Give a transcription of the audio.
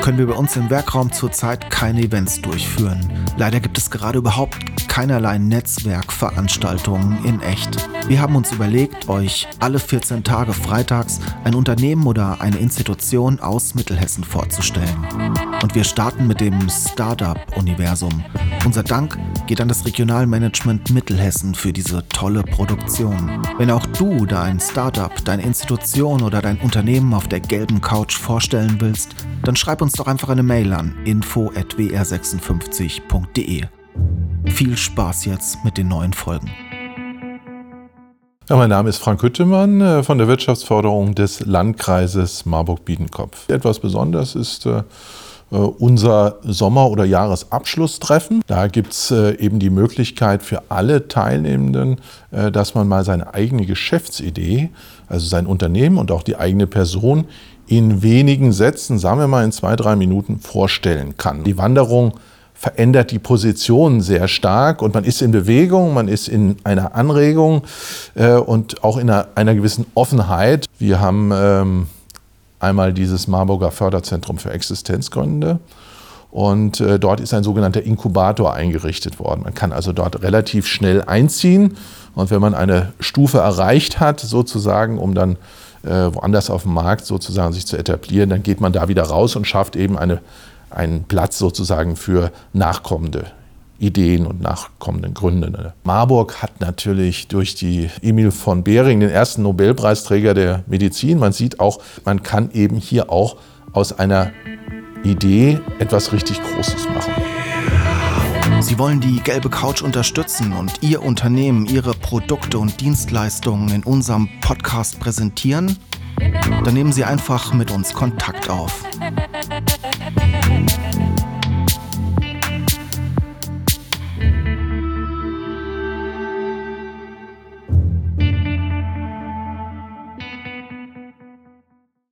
können wir bei uns im Werkraum zurzeit keine Events durchführen. Leider gibt es gerade überhaupt keinerlei Netzwerkveranstaltungen in echt. Wir haben uns überlegt, euch alle 14 Tage freitags ein Unternehmen oder eine Institution aus Mittelhessen vorzustellen. Und wir starten mit dem Startup-Universum. Unser Dank geht an das Regionalmanagement Mittelhessen für diese tolle Produktion. Wenn auch du dein Startup, deine Institution oder dein Unternehmen auf der gelben Couch vorstellen willst, dann schreib uns doch einfach eine Mail an info@wr56.de. Viel Spaß jetzt mit den neuen Folgen. Ja, mein Name ist Frank Hüttemann äh, von der Wirtschaftsförderung des Landkreises Marburg-Biedenkopf. Etwas Besonderes ist äh, äh, unser Sommer- oder Jahresabschlusstreffen. Da gibt es eben die Möglichkeit für alle Teilnehmenden, dass man mal seine eigene Geschäftsidee, also sein Unternehmen und auch die eigene Person in wenigen Sätzen, sagen wir mal in zwei, drei Minuten, vorstellen kann. Die Wanderung verändert die Position sehr stark und man ist in Bewegung, man ist in einer Anregung äh, und auch in einer, einer, gewissen Offenheit. Wir haben ähm, einmal dieses Marburger Förderzentrum für Existenzgründe und äh, dort ist ein sogenannter Inkubator eingerichtet worden. Man kann also dort relativ schnell einziehen und wenn man eine Stufe erreicht hat, sozusagen, um dann äh, woanders auf dem Markt sozusagen sich zu etablieren, dann geht man da wieder raus und schafft eben eine einen Platz sozusagen für nachkommende Ideen und nachkommenden Gründe. Marburg hat natürlich durch die Emil von Behring den ersten Nobelpreisträger der Medizin. Man sieht auch, man kann eben hier auch aus einer Idee etwas richtig Großes machen. Sie wollen die gelbe Couch unterstützen und Ihr Unternehmen, Ihre Produkte und Dienstleistungen in unserem Podcast präsentieren? Dann nehmen Sie einfach mit uns Kontakt auf.